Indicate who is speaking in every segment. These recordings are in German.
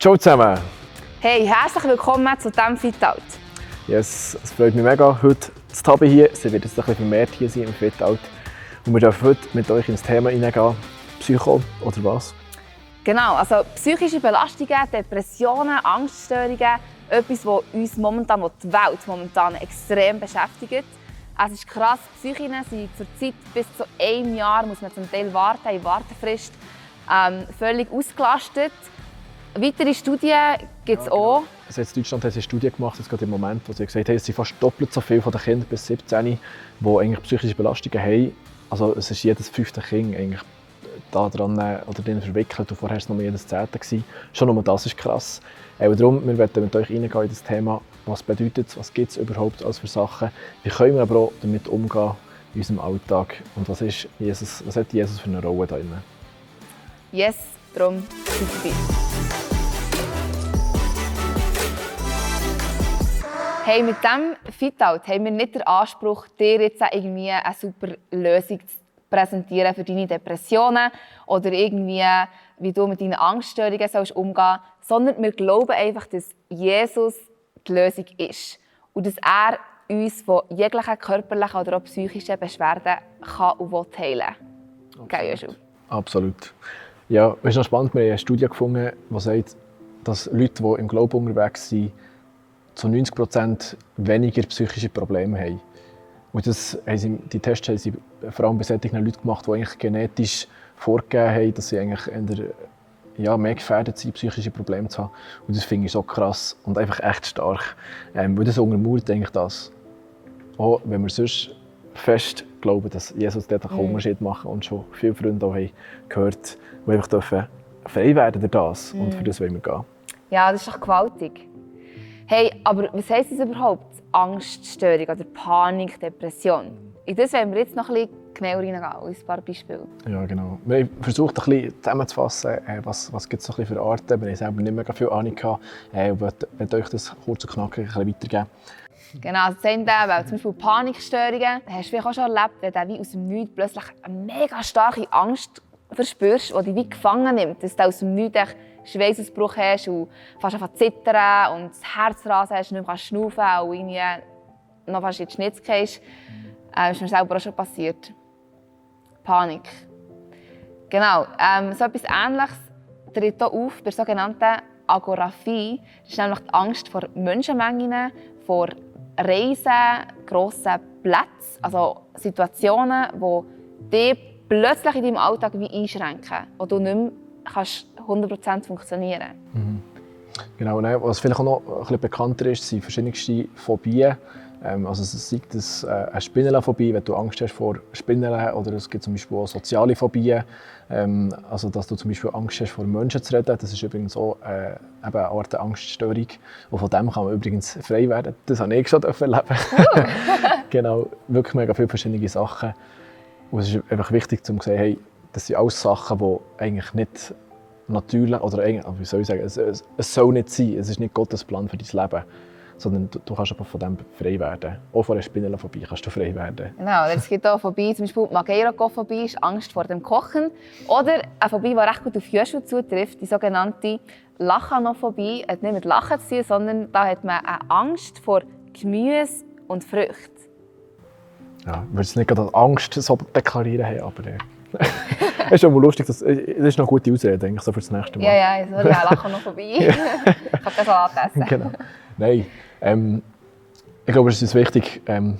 Speaker 1: Ciao zusammen!
Speaker 2: Hey, herzlich willkommen zu diesem Fitout.
Speaker 1: Yes, es freut mich mega, heute zu Tabi hier. Sie wird jetzt ein bisschen vermehrt hier sein im Fitout. Und wir dürfen heute mit euch ins Thema hineingehen. Psycho oder was?
Speaker 2: Genau, also psychische Belastungen, Depressionen, Angststörungen, etwas, das uns momentan, was die Welt momentan extrem beschäftigt. Es ist krass, die Psychen sind zurzeit bis zu einem Jahr, muss man zum Teil warten, in Wartefrist, ähm, völlig ausgelastet. Weitere Studien gibt es ja, genau. auch.
Speaker 1: Also jetzt Deutschland hat eine Studie gemacht, jetzt gerade im Moment, wo sie gesagt haben, es sind fast doppelt so viele von den Kindern bis 17, die eigentlich psychische Belastungen haben. Also es ist jedes fünfte Kind eigentlich daran oder drin verwickelt und vorher war es nur jedes zehnte. Gewesen. Schon nur das ist krass. Aber darum, wir werden mit euch reingehen in das Thema, was bedeutet es, was gibt es überhaupt als für Sachen, wie können wir aber auch damit umgehen in unserem Alltag und was, ist Jesus, was hat Jesus für eine Rolle da drin.
Speaker 2: Yes, darum sind Hey, mit diesem Fitout haben wir nicht den Anspruch, dir jetzt irgendwie eine super Lösung zu präsentieren für deine Depressionen oder irgendwie, wie du mit deinen Angststörungen sollst umgehen sondern wir glauben einfach, dass Jesus die Lösung ist und dass er uns von jeglichen körperlichen oder auch psychischen Beschwerden kann und will heilen kann.
Speaker 1: Absolut. Absolut. Ja, es ist noch spannend, wir haben eine Studie gefunden, die sagt, dass Leute, die im Glauben unterwegs sind, zu 90 Prozent weniger psychische Probleme haben. Und das haben sie, die Tests haben sie vor allem bei solchen Leuten gemacht, die eigentlich genetisch vorgegeben haben, dass sie eigentlich der, ja, mehr gefährdet sind, psychische Probleme zu haben. Und das finde ich so krass und einfach echt stark. Ähm, weil das untermauert eigentlich das. Auch wenn wir sonst fest glauben, dass Jesus dort einen mhm. Unterschied machen und schon viele Freunde auch haben gehört, die einfach dürfen frei werden durch das. Mhm. Und für das wollen wir gehen.
Speaker 2: Ja, das ist doch gewaltig. Hey, aber was heisst das überhaupt? Angststörung oder Panik, Depression? In das wollen wir jetzt noch ein bisschen genauer reingehen, ein paar Beispiele.
Speaker 1: Ja, genau. Wir haben versucht, ein bisschen zusammenzufassen, äh, was, was gibt es so für Arten. Wir haben selber nicht mehr viel Ahnung gehabt. Äh, ich möchte euch das kurz und knackig weitergeben.
Speaker 2: Genau, also das weil zum Beispiel Panikstörungen, hast du auch schon erlebt, wenn du wie aus dem Nichts plötzlich eine mega starke Angst verspürst, die dich wie gefangen nimmt, dass du aus dem Nichts Schweißausbruch hast und fast einfach zittern und das Herzrasen hast und nicht mehr schnaufen und irgendwie noch fast in die Schnitz gehst. Das ist mir selber auch schon passiert. Panik. Genau, ähm, so etwas Ähnliches tritt hier auf bei der sogenannten Agoraphie. Das ist nämlich die Angst vor Menschenmengen, vor Reisen, grossen Plätzen, also Situationen, die dich plötzlich in deinem Alltag wie einschränken, wo du nicht mehr kannst 100% funktionieren mhm.
Speaker 1: Genau, was vielleicht auch noch ein bisschen bekannter ist, sind verschiedenste Phobien. Ähm, also es sei das äh, eine Spinnenphobie, wenn du Angst hast vor Spinnen, oder es gibt zum Beispiel auch soziale Phobien, ähm, also dass du zum Beispiel Angst hast vor Menschen zu reden. Das ist übrigens auch äh, eine Art Angststörung und von dem kann man übrigens frei werden. Das habe ich schon erleben. Uh. genau, wirklich mega viele verschiedene Sachen. Und es ist einfach wichtig, um zu sehen, hey, das sind alles Sachen, die eigentlich nicht natürlich, oder wie soll ich sagen, es, es, es, soll nicht sein, es ist nicht Gottes Plan für dein Leben, sondern du, du kannst aber von dem frei werden. Auch von einer Spinnenphobie kannst du frei werden.
Speaker 2: Genau, es gibt auch Phobie, zum Beispiel Mageirokophobie ist Angst vor dem Kochen. Oder eine Phobie, die recht gut auf Joshua zutrifft, die sogenannte Lachanophobie. hat nicht mit Lachen zu tun, sondern da hat man eine Angst vor Gemüse und Früchten.
Speaker 1: Ja, ich würde es nicht gerade Angst so deklarieren aber... Äh es ist aber lustig, das, das ist noch eine gute Ausrede eigentlich, so für das nächste Mal.
Speaker 2: Ja, ja, ich soll ja lachen noch vorbei. ich kann den Salat essen.
Speaker 1: Genau. Nein, ähm, ich glaube, es ist wichtig, ähm,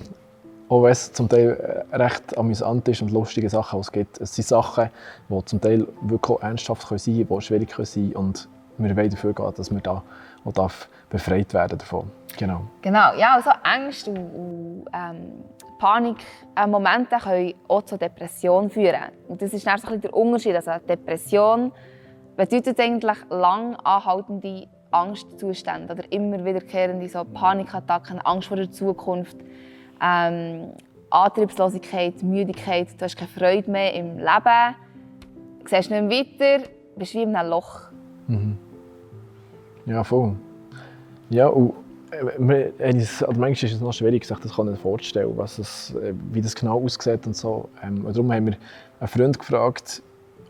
Speaker 1: auch wenn es zum Teil äh, recht amüsant ist und lustige Sachen es gibt, es sind Sachen, die zum Teil wirklich ernsthaft können sein können, die schwierig können sein und wir wollen dafür gehen, dass wir da auch darf befreit werden davon. Genau.
Speaker 2: Genau, ja, also Angst und, und ähm, Panikmomente können auch zu Depression führen. Und das ist dann so ein der Unterschied. Also Depression bedeutet eigentlich lang anhaltende Angstzustände oder immer wiederkehrende so Panikattacken, Angst vor der Zukunft, ähm, Antriebslosigkeit, Müdigkeit, du hast keine Freude mehr im Leben, du siehst nicht mehr weiter, bist wie in einem Loch. Mhm.
Speaker 1: Ja, voll. Ja, und äh, manchmal ist es noch schwierig, sich das vorzustellen, was es, äh, wie das genau aussieht und so. Ähm, und darum haben wir einen Freund gefragt,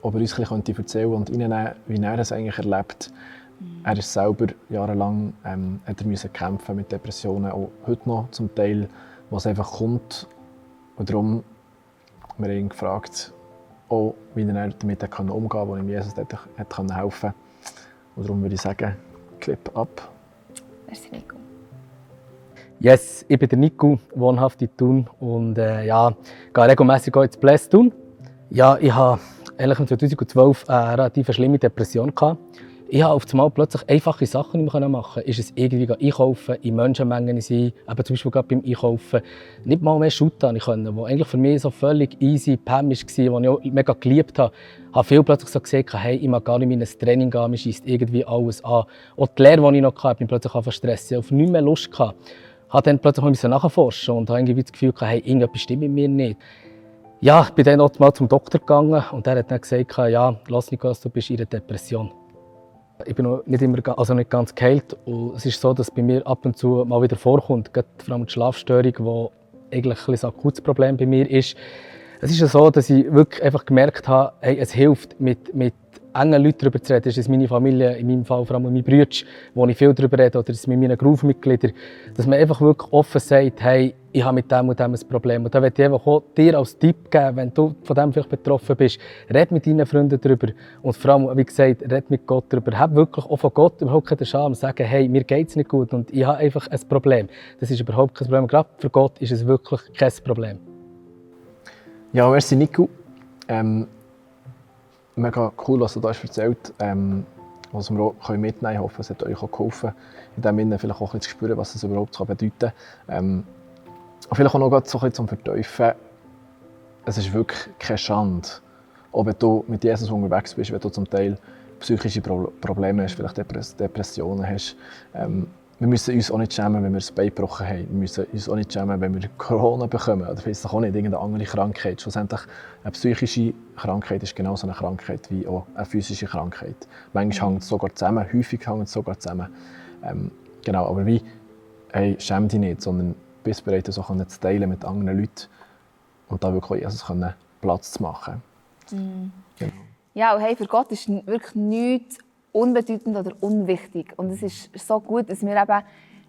Speaker 1: ob er uns ein bisschen erzählen könnte und reinnehmen, wie er es eigentlich erlebt. Mhm. Er ist selber jahrelang ähm, hat er müssen kämpfen mit Depressionen, auch heute noch zum Teil, was einfach kommt. Und darum haben wir ihn gefragt, auch, wie er damit umgehen konnte, wo ihm Jesus hat, hat helfen konnte. Und darum würde ich sagen, Clip ab.
Speaker 2: Merci, Nico.
Speaker 3: Yes, ich bin der Nico, wohnhaft in Thun und äh, ja, gehe regelmäßig ins Bless Thun. Ja, ich hatte ehrlich 2012 eine relativ schlimme Depression. Gehabt. Ich habe auf einmal plötzlich einfache Sachen nicht mehr machen. Ist es irgendwie einkaufen, in Menschenmengen sein, aber zum Beispiel gerade beim Einkaufen nicht mal mehr shooten können, wo eigentlich für mich so völlig easy, Pam war, was ich auch mega geliebt habe. Ich habe viel plötzlich so gesagt, hey, ich mag gar nicht mehr ins Training gehen, mir schießt irgendwie alles an. Auch die Lehre, die ich noch hatte, bin plötzlich auf stressen, auf nichts mehr Lust gehabt. Ich habe dann plötzlich nachforschen und habe irgendwie das Gefühl hey, irgendetwas stimmt mit mir nicht. Ja, ich bin dann auch mal zum Doktor gegangen und der hat dann gesagt, ja, lass Nikolaus, du bist in einer Depression. Ich bin noch nicht, immer, also nicht ganz geheilt. Und es ist so, dass bei mir ab und zu mal wieder vorkommt, gerade vor allem die Schlafstörung, die eigentlich ein, ein akutes Problem bei mir ist. Es ist ja so, dass ich wirklich einfach gemerkt habe, hey, es hilft, mit, mit engen Leuten darüber zu reden. Ist meine Familie, in meinem Fall vor allem meine Brüder, wo ich viel darüber rede, oder mit meinen Groove-Mitgliedern. Dass man einfach wirklich offen sagt, hey, ich habe mit dem und dem ein Problem. Und da möchte ich einfach auch dir als Tipp geben, wenn du von dem vielleicht betroffen bist, red mit deinen Freunden darüber. Und vor allem, wie gesagt, red mit Gott darüber. Hab wirklich auch von Gott überhaupt keine Scham. Sagen, hey, mir geht es nicht gut und ich habe einfach ein Problem. Das ist überhaupt kein Problem. Gerade für Gott ist es wirklich kein Problem.
Speaker 1: Ja, merci Nico. Ähm, mega cool, was du da hast erzählt ähm, was wir auch mitnehmen können. Ich hoffe, es hat euch auch geholfen, in dem Sinne vielleicht auch ein zu spüren, was es überhaupt bedeuten kann. Ähm, vielleicht auch noch so ein bisschen zum Verteufeln. Es ist wirklich keine Schande, wenn du mit Jesus unterwegs bist, wenn du zum Teil psychische Probleme hast, vielleicht Depressionen hast. Ähm, wir müssen uns auch nicht schämen, wenn wir das Bein gebrochen haben. Wir müssen uns auch nicht schämen, wenn wir Corona bekommen. Oder vielleicht auch nicht irgendeine andere Krankheit. Schlussendlich, eine psychische Krankheit ist genauso eine Krankheit wie auch eine physische Krankheit. Manchmal hängt es sogar zusammen, häufig hängt es sogar zusammen. Ähm, genau, aber wie, hey, schäm dich nicht, sondern bist bereit, das auch zu teilen mit anderen Leuten und da wirklich Jesus können Platz zu machen.
Speaker 2: Mhm. Genau. Ja, und hey, für Gott ist wirklich nichts unbedeutend oder unwichtig. Und es ist so gut, dass wir eben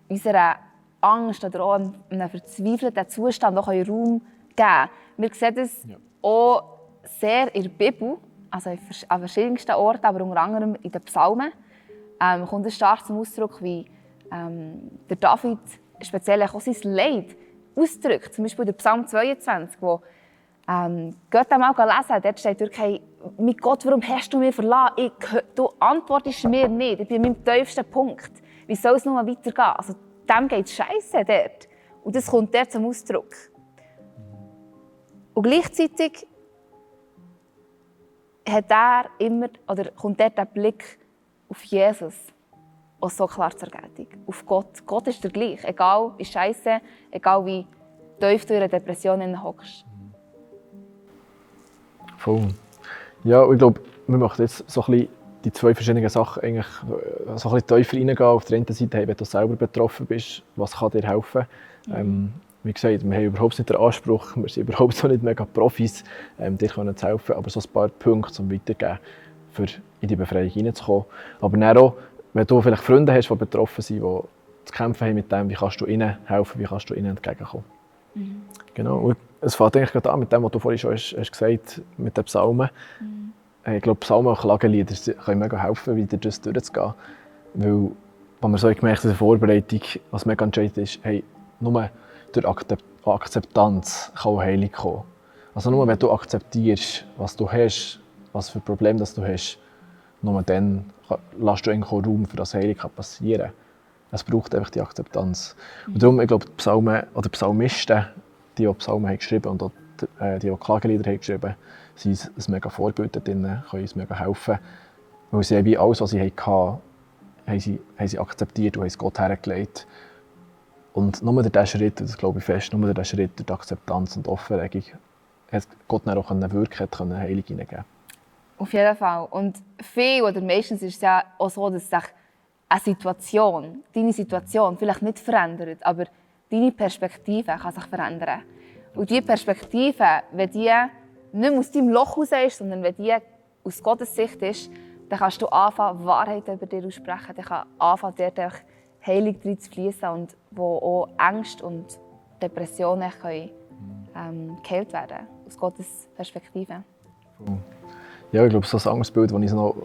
Speaker 2: unserer Angst oder auch einem verzweifelten Zustand auch Raum geben können. Wir sehen das ja. auch sehr in der Bibel, also an verschiedensten Orten, aber unter anderem in den Psalmen. Ähm, kommt es stark zum Ausdruck, wie ähm, der David speziell auch sein Leid ausdrückt. Zum Beispiel der Psalm 22, wo ähm, geht mal lesen, dort steht wirklich, mein Gott, warum hast du mich verlassen? Ich, du antwortest mir nicht. Ich bin an meinem tiefsten Punkt. Wie soll es noch weitergehen? Also, dem geht es scheiße dort. Und das kommt dort zum Ausdruck. Und gleichzeitig hat er immer, oder kommt dort der Blick auf Jesus auch so klar zur Geltung. Auf Gott. Gott ist der gleich. Egal wie scheiße, egal wie tief du in einer Depression hockst.
Speaker 1: Voll. Ja, ich glaube, wir möchten jetzt so ein bisschen die zwei verschiedenen Sachen eigentlich äh, so ein bisschen tiefer reingehen. Auf der einen Seite, hey, wenn du selber betroffen bist, was kann dir helfen? Mhm. Ähm, wie gesagt, wir haben überhaupt nicht den Anspruch, wir sind überhaupt noch nicht mega Profis, ähm, dir können zu helfen, aber so ein paar Punkte zum Weitergeben, für in die Befreiung hineinzukommen. Aber dann auch, wenn du vielleicht Freunde hast, die betroffen sind, die zu kämpfen haben mit dem, wie kannst du ihnen helfen, wie kannst du ihnen entgegenkommen. Mhm. Genau. Und es fängt eigentlich gerade an mit dem, was du vorhin schon hast, hast gesagt mit den Psalmen. Mhm. Ich glaube, Psalmen und Klagelieder können mega helfen, wieder das durchzugehen. Weil, was wir so gemerkt in der Vorbereitung, was mega entscheidend ist, hey, nur durch Akzeptanz kann Heilung kommen. Also nur wenn du akzeptierst, was du hast, was für Probleme das du hast, nur dann lässt du eigentlich Raum für das Heilung passieren kann. Es braucht einfach die Akzeptanz. Und darum, ich glaube, die Psalmen oder Psalmisten, die auch Psalmen haben geschrieben und auch die, äh, die auch Klagelieder haben geschrieben, sind ein mega Vorbild drin, können uns mega helfen. Weil sie wie alles, was sie hatten, haben sie, haben sie akzeptiert und haben es Gott hergelegt. Und nur durch diesen Schritt, das glaube ich fest, nur durch diesen Schritt, durch die Akzeptanz und Offenlegung, hat Gott dann auch wirken können, Heilung hineingeben
Speaker 2: Auf jeden Fall. Und viel oder meistens ist es ja auch so, dass sich eine Situation, deine Situation vielleicht nicht verändert, aber deine Perspektive kann sich verändern. Und diese Perspektive, wenn die nicht aus deinem Loch raus ist, sondern wenn die aus Gottes Sicht ist, dann kannst du anfangen, Wahrheit über dich aussprechen. Dann kann anfangen, auch Heilung drin zu fließen und wo auch Ängste und Depressionen können, ähm, geheilt werden aus Gottes Perspektive.
Speaker 1: Ja, ich glaube, so ein anderes Bild, das ich noch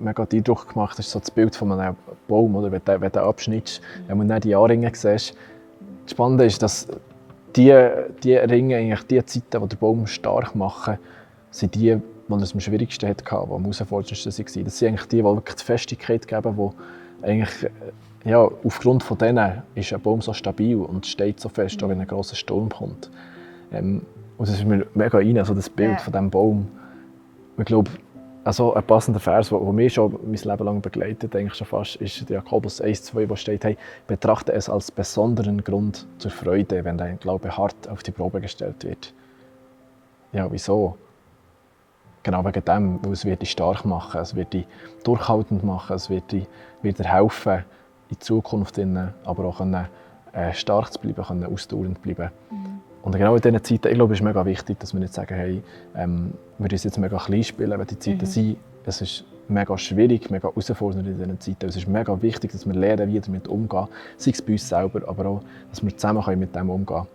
Speaker 1: mega Eindruck gemacht ist so das Bild von einem Baum, oder? wenn du den abschnittst, wenn man dann die Anringe siehst. Das Spannende ist, dass die, die Ringe, eigentlich die Zeiten, die den Baum stark machen, sind die, die es am schwierigsten hatte, die am herausforderndsten waren. Das sind eigentlich die, die wirklich die Festigkeit geben, die eigentlich, ja, aufgrund von denen ist ein Baum so stabil und steht so fest, auch wenn ein grosser Sturm kommt. Ähm, und das ist mir mega rein, also das Bild ja. von diesem Baum. Ich glaube, also ein passender Vers, der mich schon mein Leben lang begleitet, eigentlich schon fast, ist Jakobus 1,2, wo steht, hey, betrachte es als besonderen Grund zur Freude, wenn dein Glaube hart auf die Probe gestellt wird. Ja, wieso? Genau wegen dem, weil es wird dich stark machen, es wird dich durchhaltend machen, es wird dir, wird dir helfen, in Zukunft aber auch können, äh, stark zu bleiben, können, ausdauernd bleiben. Mhm. Und genau in diesen Zeiten, ich glaube, es ist mega wichtig, dass wir nicht sagen, hey, ähm, wir müssen jetzt mega klein spielen, wenn die Zeiten mhm. sind. Es ist mega schwierig, mega herausfordernd in diesen Zeiten. Es ist mega wichtig, dass wir lernen, wie damit umgehen. Sei es bei uns selber, aber auch, dass wir zusammen mit dem umgehen können.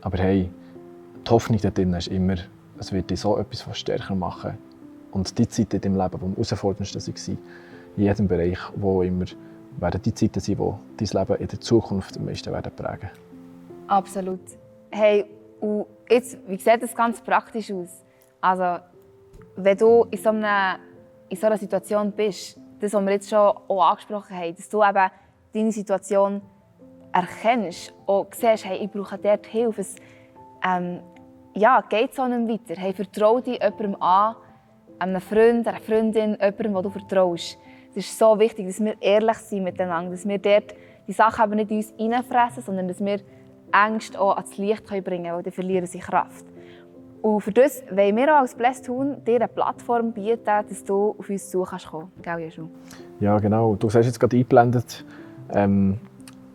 Speaker 1: Aber hey, die Hoffnung da drin ist immer, es wird dich so etwas von stärker machen. Und die Zeiten in deinem Leben, die am herausforderndsten waren, in jedem Bereich, wo immer, werden die Zeiten sein, die dein Leben in der Zukunft am meisten werden prägen
Speaker 2: Absolut. Hey, und jetzt, wie sieht das ganz praktisch aus? Also, wenn du in so einer, in so einer Situation bist, das, was wir jetzt schon auch angesprochen haben, dass du eben deine Situation erkennst und siehst, hey, ich brauche dort Hilfe. Es ähm, ja, geht so nicht weiter. Hey, vertraue dich jemandem an, einem Freund, einer Freundin, jemandem, den du vertraust. Es ist so wichtig, dass wir ehrlich sind miteinander, dass wir dort die Sachen aber nicht in uns reinfressen, sondern dass wir Ängste auch ans Licht bringen können, weil dann verlieren sie Kraft. Und für das wollen wir auch als Blessed Tun dir eine Plattform bieten, dass du auf uns zu kannst kommen. Gell, Jesu?
Speaker 1: Ja, genau. Du hast jetzt gerade eingeblendet, ähm,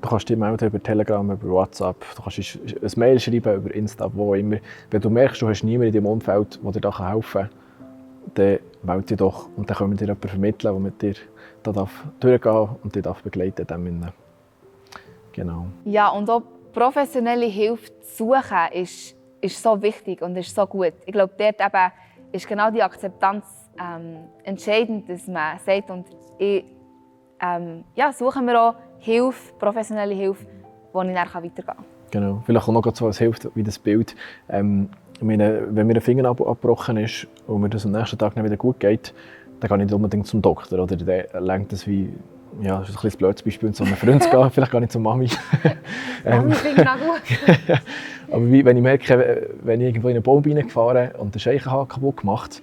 Speaker 1: du kannst dich melden über Telegram, über WhatsApp, du kannst ein Mail schreiben über Insta, wo immer. Wenn du merkst, du hast niemanden in deinem Umfeld, der dir da helfen kann, dann melde dich doch und dann können wir dir jemanden vermitteln, der mit dir da durchgehen darf und dich begleiten darf. Genau.
Speaker 2: Ja, und auch professionelle Hilfe zu suchen, ist, ist so wichtig und ist so gut. Ich glaube, dort eben ist genau die Akzeptanz ähm, entscheidend, dass man sagt, und ich ähm, ja, suche mir auch Hilfe, professionelle Hilfe, wo ich dann weitergehen kann.
Speaker 1: Genau. Vielleicht auch noch so als Hilfe wie das Bild. Ähm, meine, wenn mir ein Finger abgebrochen ist und mir das am nächsten Tag nicht wieder gut geht, dann gehe ich nicht unbedingt zum Doktor. Oder der lenkt das wie ja, das ist ein bisschen blödes Beispiel, zu einem Freund zu gehen, vielleicht gar nicht zur Mami.
Speaker 2: Mami finde auch gut.
Speaker 1: Aber wie, wenn ich merke, wenn ich irgendwo in einen Baum reingefahren und den Scheichenhaken kaputt gemacht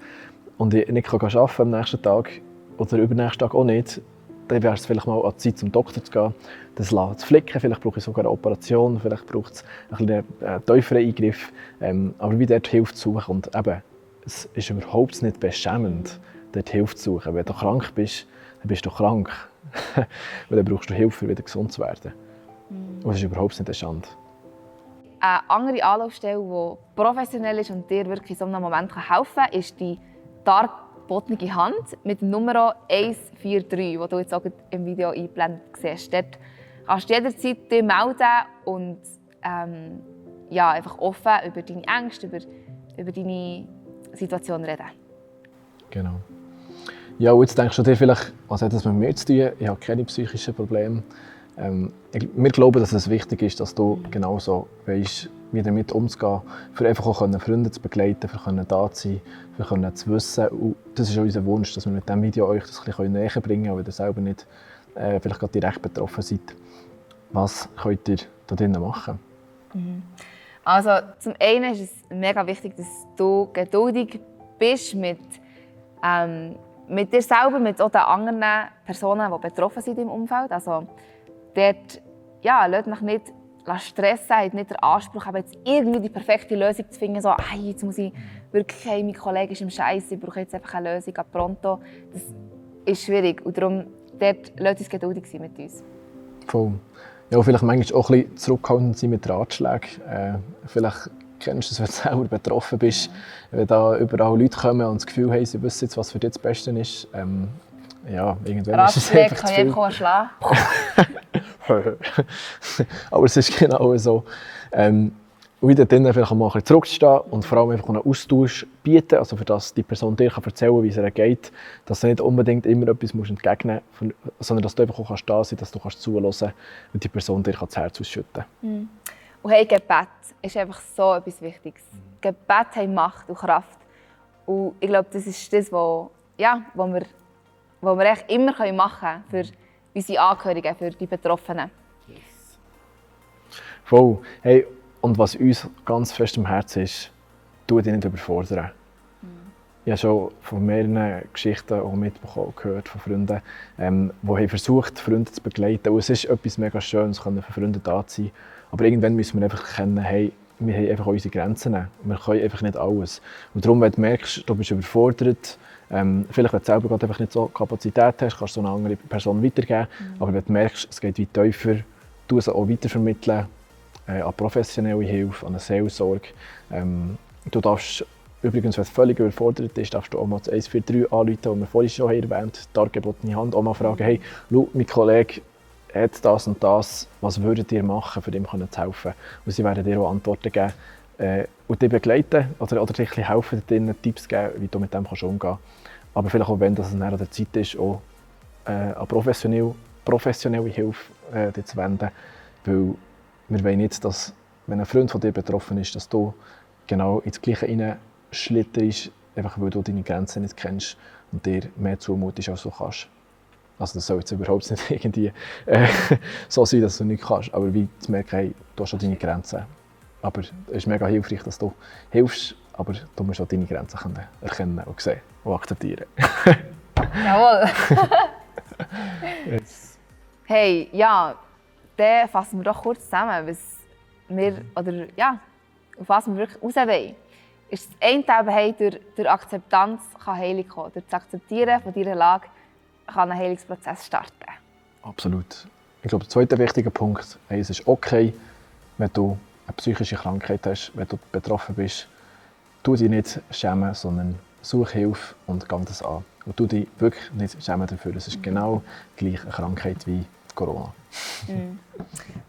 Speaker 1: und ich nicht kann arbeiten am nächsten Tag oder übernächsten Tag auch nicht, dann wäre es vielleicht mal an Zeit, zum Doktor zu gehen, das zu flicken. Vielleicht brauche ich sogar eine Operation, vielleicht braucht es einen äh, tieferen Eingriff. Ähm, aber wie dort Hilfe zu suchen. Und eben, es ist überhaupt nicht beschämend, dort Hilfe zu suchen. Wenn du krank bist, dann bist du krank. Weil dann brauchst du Hilfe, wieder gesund zu werden. Mhm. Und das ist überhaupt nicht eine Schande.
Speaker 2: Eine andere Anlaufstelle, die professionell ist und dir wirklich in so einem Moment helfen kann, ist die dargebotene Hand mit dem Nummer 143, die du jetzt auch im Video eingeblendet siehst. Dort kannst du jederzeit dich melden und ähm, ja, einfach offen über deine Ängste, über, über deine Situation reden.
Speaker 1: Genau. Ja, jetzt denkst du dir vielleicht, was hat das mit mir zu tun? Ich habe keine psychischen Probleme. Ähm, wir glauben, dass es wichtig ist, dass du genauso weißt, wie damit umzugehen, für einfach auch Freunde zu begleiten, für da zu sein, für zu wissen. Und das ist unser Wunsch, dass wir mit diesem Video euch das ein bisschen näher bringen können, weil ihr selber nicht äh, vielleicht gerade direkt betroffen seid. Was könnt ihr da drinnen machen?
Speaker 2: Mhm. Also zum einen ist es mega wichtig, dass du geduldig bist mit ähm, mit dir selber, mit auch den anderen Personen, die betroffen sind im Umfeld. Also dort, ja, lasst mich nicht stressen, habt nicht den Anspruch, aber jetzt irgendwie die perfekte Lösung zu finden, so, hey, jetzt muss ich wirklich, hey, mein Kollege ist im Scheiß, ich brauche jetzt einfach eine Lösung, pronto. Das ist schwierig und darum, dort lasst uns geduldig sein mit uns.
Speaker 1: Voll. Ja, vielleicht manchmal auch ein bisschen zurückhaltend sein mit Ratschlägen. Äh, vielleicht kennst, dass wenn du selber betroffen bist, wenn da überall Leute kommen und das Gefühl haben, sie wissen jetzt, was für dich das Beste ist. Ähm, ja, irgendwann ist es
Speaker 2: Ratschläge
Speaker 1: einfach
Speaker 2: kann
Speaker 1: zu viel.
Speaker 2: schlagen.
Speaker 1: Aber es ist genau so. Ähm, und wieder dann vielleicht mal ein bisschen zurückzustehen und vor allem einfach einen Austausch bieten, also für das die Person dir kann erzählen kann, wie es ihr geht, dass du nicht unbedingt immer etwas musst entgegnen musst, sondern dass du einfach auch kannst da sein kannst, dass du kannst zuhören und die Person dir kann das Herz ausschütten kann.
Speaker 2: Und hey, Gebet ist einfach so etwas Wichtiges. Gebet hat Macht und Kraft. Und ich glaube, das ist das, was ja, wo wir, wo wir echt immer machen können für unsere Angehörigen, für die Betroffenen.
Speaker 1: Voll. Hey, und was uns ganz fest am Herzen ist, tu dich nicht überfordern. Ich habe schon von mehreren Geschichten auch mitbekommen, gehört von Freunden, ähm, die haben versucht, Freunde zu begleiten. Und es ist etwas mega Schönes, können für Freunde da zu sein. Aber irgendwann müssen wir einfach erkennen, hey, wir haben einfach unsere Grenzen. Wir können einfach nicht alles. Und darum, wenn du merkst, du bist überfordert, ähm, vielleicht, wenn du selber gerade einfach nicht so Kapazität hast, kannst du so eine andere Person weitergeben. Aber wenn du merkst, es geht weit tiefer, tu es auch weitervermitteln äh, an professionelle Hilfe, an eine Seelsorge. Ähm, du darfst übrigens, wenn du völlig überfordert bist, darfst du auch mal das 143 anrufen, das wir vorhin schon erwähnt haben, die dargebotene Hand, auch mal fragen, hey, schau, mein Kollege hat das und das, was würdet ihr machen, für ihm zu helfen? Und sie werden dir auch Antworten geben äh, und dich begleiten oder, oder bisschen helfen, dir Tipps geben, wie du mit dem kannst umgehen kannst. Aber vielleicht auch, wenn das an der Zeit ist, auch äh, an professionelle, professionelle Hilfe äh, dich zu wenden, weil wir wollen nicht, dass, wenn ein Freund von dir betroffen ist, dass du genau ins Gleiche hineinschlitterst, einfach weil du deine Grenzen nicht kennst und dir mehr zumutest, als du kannst. Also das soll jetzt überhaupt nicht irgendwie äh, so sein, dass du nichts kannst, aber wie zu merken, hey, du hast schon deine Grenzen. Aber es ist mega hilfreich, dass du hilfst, aber du musst auch deine Grenzen können erkennen und sehen und akzeptieren.
Speaker 2: Jawohl. Hey, ja, dann fassen wir doch kurz zusammen, was wir, oder ja, auf was wir wirklich raus wollen. Ist das eine Teil, hey, durch, durch Akzeptanz kann Heilung kommen. Durch das Akzeptieren von deiner Lage kann ein Heilungsprozess starten.
Speaker 1: Absolut. Ich glaube, der zweite wichtige Punkt, hey, es ist okay, wenn du eine psychische Krankheit hast, wenn du betroffen bist, tu dich nicht schämen, sondern such Hilfe und geh das an. Und tu dich wirklich nicht schämen dafür. Es ist genau gleich eine Krankheit wie Corona.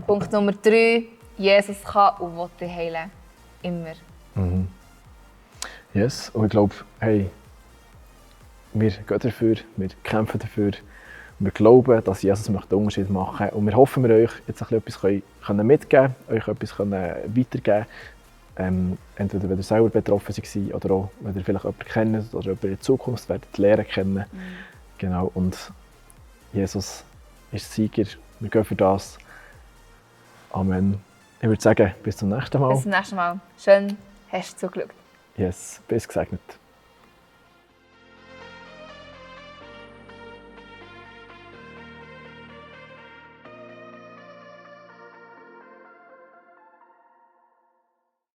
Speaker 2: Punkt Nummer drei, Jesus kann und will dich heilen. Immer.
Speaker 1: Yes, und ich glaube, hey, wir gehen dafür, wir kämpfen dafür. Wir glauben, dass Jesus möchte einen Unterschied machen möchte. Und wir hoffen, wir euch jetzt ein bisschen etwas mitgeben können, euch etwas weitergeben ähm, Entweder wenn ihr selber betroffen seid oder auch, wenn ihr vielleicht jemanden kennt oder in der Zukunft werdet lernen kennen. Genau, und Jesus ist Sieger. Wir gehen für das. Amen. Ich würde sagen, bis zum nächsten Mal.
Speaker 2: Bis zum nächsten Mal. Schön, hast du zugeschaut.
Speaker 1: Yes, bis gesegnet.